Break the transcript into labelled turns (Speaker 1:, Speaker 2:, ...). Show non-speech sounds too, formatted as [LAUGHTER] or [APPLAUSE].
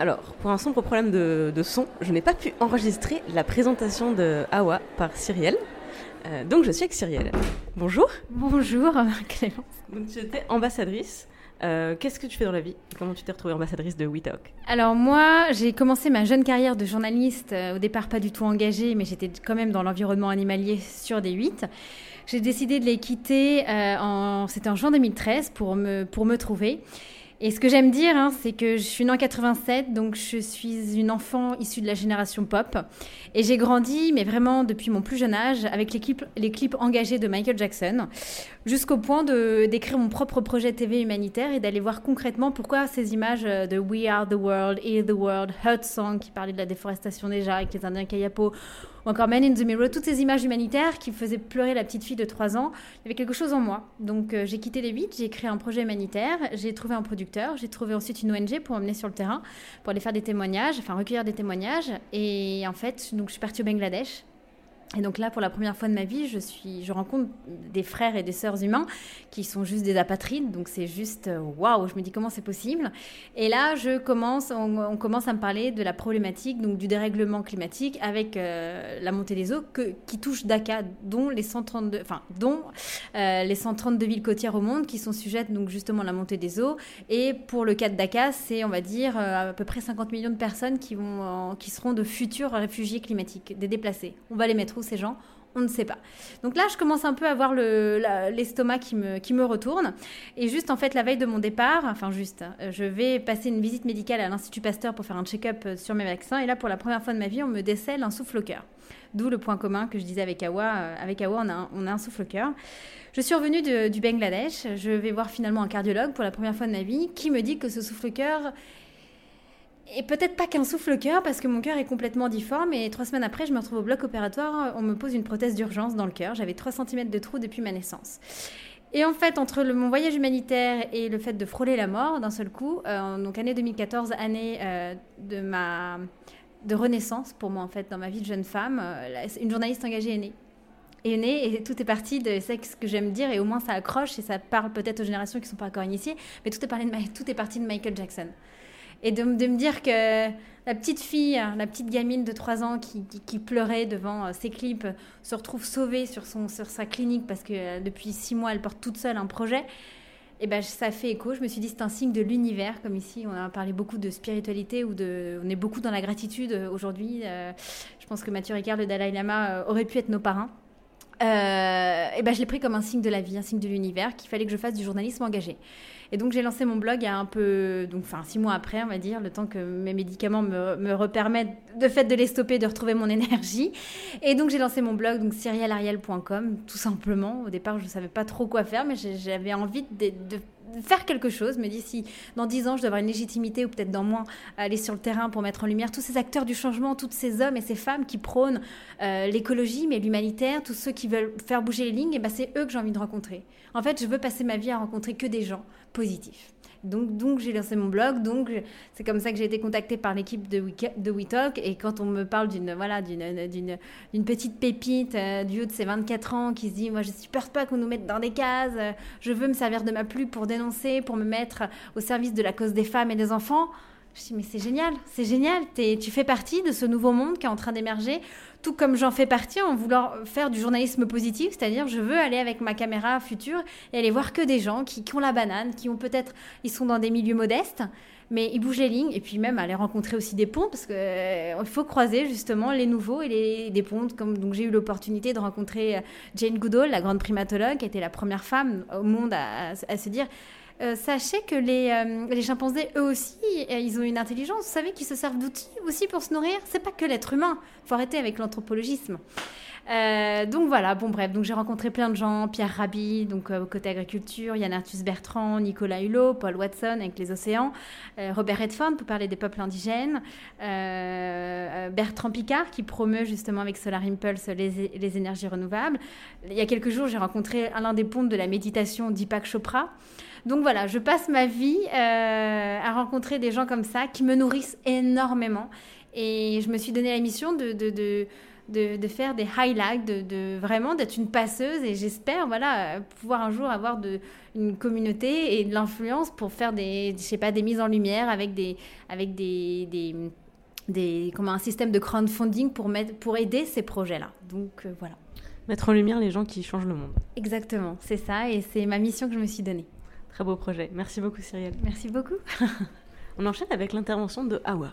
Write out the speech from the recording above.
Speaker 1: Alors, pour un sombre problème de, de son, je n'ai pas pu enregistrer la présentation de Awa par Cyrielle. Euh, donc je suis avec Cyrielle. Bonjour.
Speaker 2: Bonjour [LAUGHS] Clémence.
Speaker 1: Donc tu étais ambassadrice. Euh, Qu'est-ce que tu fais dans la vie? Comment tu t'es retrouvée ambassadrice de WeTalk?
Speaker 2: Alors moi, j'ai commencé ma jeune carrière de journaliste, euh, au départ pas du tout engagée, mais j'étais quand même dans l'environnement animalier sur des 8. J'ai décidé de les quitter, euh, c'était en juin 2013, pour me, pour me trouver. Et ce que j'aime dire, hein, c'est que je suis née en 87, donc je suis une enfant issue de la génération pop. Et j'ai grandi, mais vraiment depuis mon plus jeune âge, avec les clips, engagés de Michael Jackson, jusqu'au point d'écrire mon propre projet TV humanitaire et d'aller voir concrètement pourquoi ces images de We Are the World, Heal the World, Hurt Song, qui parlait de la déforestation déjà avec les Indiens Kayapo, ou encore Man in the Mirror, toutes ces images humanitaires qui faisaient pleurer la petite fille de 3 ans, il y avait quelque chose en moi. Donc euh, j'ai quitté les 8, j'ai créé un projet humanitaire, j'ai trouvé un producteur, j'ai trouvé ensuite une ONG pour m'emmener sur le terrain, pour aller faire des témoignages, enfin recueillir des témoignages. Et en fait, donc, je suis partie au Bangladesh. Et donc là, pour la première fois de ma vie, je, suis, je rencontre des frères et des sœurs humains qui sont juste des apatrides. Donc c'est juste euh, waouh, je me dis comment c'est possible. Et là, je commence, on, commence à me parler de la problématique donc du dérèglement climatique avec euh, la montée des eaux que, qui touche Dhaka, dont les 132, enfin dont euh, les 132 villes côtières au monde qui sont sujettes donc justement à la montée des eaux. Et pour le cas de Dhaka, c'est on va dire à peu près 50 millions de personnes qui vont, qui seront de futurs réfugiés climatiques, des déplacés. On va les mettre ces gens on ne sait pas. Donc là, je commence un peu à avoir l'estomac qui, me, retourne. Et juste, en fait, la veille de mon départ, enfin juste, je vais passer une visite médicale à l'Institut Pasteur pour faire un check-up sur mes vaccins. Et là, pour la première fois de ma vie, on me décèle un souffle au cœur. D'où le point commun que je disais avec Awa. Avec Awa, on a un, souffle au cœur. Je suis revenue du Bangladesh. Je vais voir finalement un cardiologue pour la première fois de ma vie qui me dit que ce souffle au cœur et peut-être pas qu'un souffle-cœur, parce que mon cœur est complètement difforme. Et trois semaines après, je me retrouve au bloc opératoire. On me pose une prothèse d'urgence dans le cœur. J'avais 3 cm de trou depuis ma naissance. Et en fait, entre mon voyage humanitaire et le fait de frôler la mort d'un seul coup, euh, donc année 2014, année euh, de ma de renaissance pour moi en fait dans ma vie de jeune femme, euh, une journaliste engagée est née est née et tout est parti de c'est ce que j'aime dire et au moins ça accroche et ça parle peut-être aux générations qui ne sont pas encore initiées, mais tout est, de, tout est parti de Michael Jackson. Et de, me dire que la petite fille, la petite gamine de 3 ans qui, pleurait devant euh, ses clips se retrouve sauvée sur, sa clinique parce que euh, depuis 6 mois, elle porte toute seule un projet. Et ben, ça fait écho. Je me suis dit, c'est un signe de l'univers, comme ici, on a parlé beaucoup de spiritualité ou de. On est beaucoup dans la gratitude euh, aujourd'hui. Euh, je pense que Mathieu Ricard, le Dalai Lama, aurait pu être nos parrains. Euh, et ben, je l'ai pris comme un signe de la vie, un signe de l'univers, qu'il fallait que je fasse du journalisme engagé. Et donc j'ai lancé mon blog a un peu, donc enfin six mois après, on va dire, le temps que mes médicaments me, me repermettent de fait de les stopper, de retrouver mon [LAUGHS] énergie. Et donc j'ai lancé mon blog, donc cyrielariel.com, tout simplement. Au départ, je ne savais pas trop quoi faire, mais j'avais envie de faire quelque chose, me dis si dans dix ans je dois avoir une légitimité ou peut-être dans moins aller sur le terrain pour mettre en lumière tous ces acteurs du changement, tous ces hommes et ces femmes qui prônent euh, l'écologie mais l'humanitaire, tous ceux qui veulent faire bouger les lignes, et ben c'est eux que j'ai envie de rencontrer. En fait, je veux passer ma vie à rencontrer que des gens positifs. Donc, donc j'ai lancé mon blog. Donc, c'est comme ça que j'ai été contactée par l'équipe de, de WeTalk. Et quand on me parle d'une voilà, petite pépite euh, du haut de ses 24 ans qui se dit Moi, je supporte pas qu'on nous mette dans des cases. Euh, je veux me servir de ma plume pour dénoncer, pour me mettre au service de la cause des femmes et des enfants. Je dis, mais c'est génial, c'est génial. Tu fais partie de ce nouveau monde qui est en train d'émerger, tout comme j'en fais partie en voulant faire du journalisme positif, c'est-à-dire je veux aller avec ma caméra future et aller voir que des gens qui, ont la banane, qui ont peut-être, ils sont dans des milieux modestes, mais ils bougent les lignes et puis même aller rencontrer aussi des ponts parce qu'il euh, faut croiser justement les nouveaux et les, des ponts. Comme donc j'ai eu l'opportunité de rencontrer euh, Jane Goodall, la grande primatologue, qui était la première femme au monde à se dire euh, sachez que les, euh, les, chimpanzés, eux aussi, ils ont une intelligence. Vous savez qu'ils se servent d'outils aussi pour se nourrir. C'est pas que l'être humain. Faut arrêter avec l'anthropologisme. Euh, donc voilà, bon bref, donc j'ai rencontré plein de gens, Pierre Rabhi, donc euh, côté agriculture, Yann Arthus Bertrand, Nicolas Hulot, Paul Watson avec les océans, euh, Robert Redford pour parler des peuples indigènes, Bertrand Picard qui promeut justement avec Solar Impulse les, les énergies renouvelables. Il y a quelques jours, j'ai rencontré l'un des pontes de la méditation Deepak Chopra. Donc voilà, je passe ma vie à rencontrer des gens comme ça qui me nourrissent énormément. Et je me suis donné la mission de, de, de de, faire des highlights, de, vraiment d'être une passeuse et j'espère voilà pouvoir un jour avoir de, une communauté et de l'influence pour faire des je sais pas des mises en lumière avec des avec des, des, des comme un système de crowdfunding pour mettre pour aider ces projets là. Donc euh, voilà.
Speaker 1: Mettre en lumière les gens qui changent le monde.
Speaker 2: Exactement, c'est ça et c'est ma mission que je me suis donnée.
Speaker 1: Très beau projet. Merci beaucoup Cyrielle.
Speaker 2: Merci beaucoup. [LAUGHS]
Speaker 1: On enchaîne avec l'intervention de Hawa.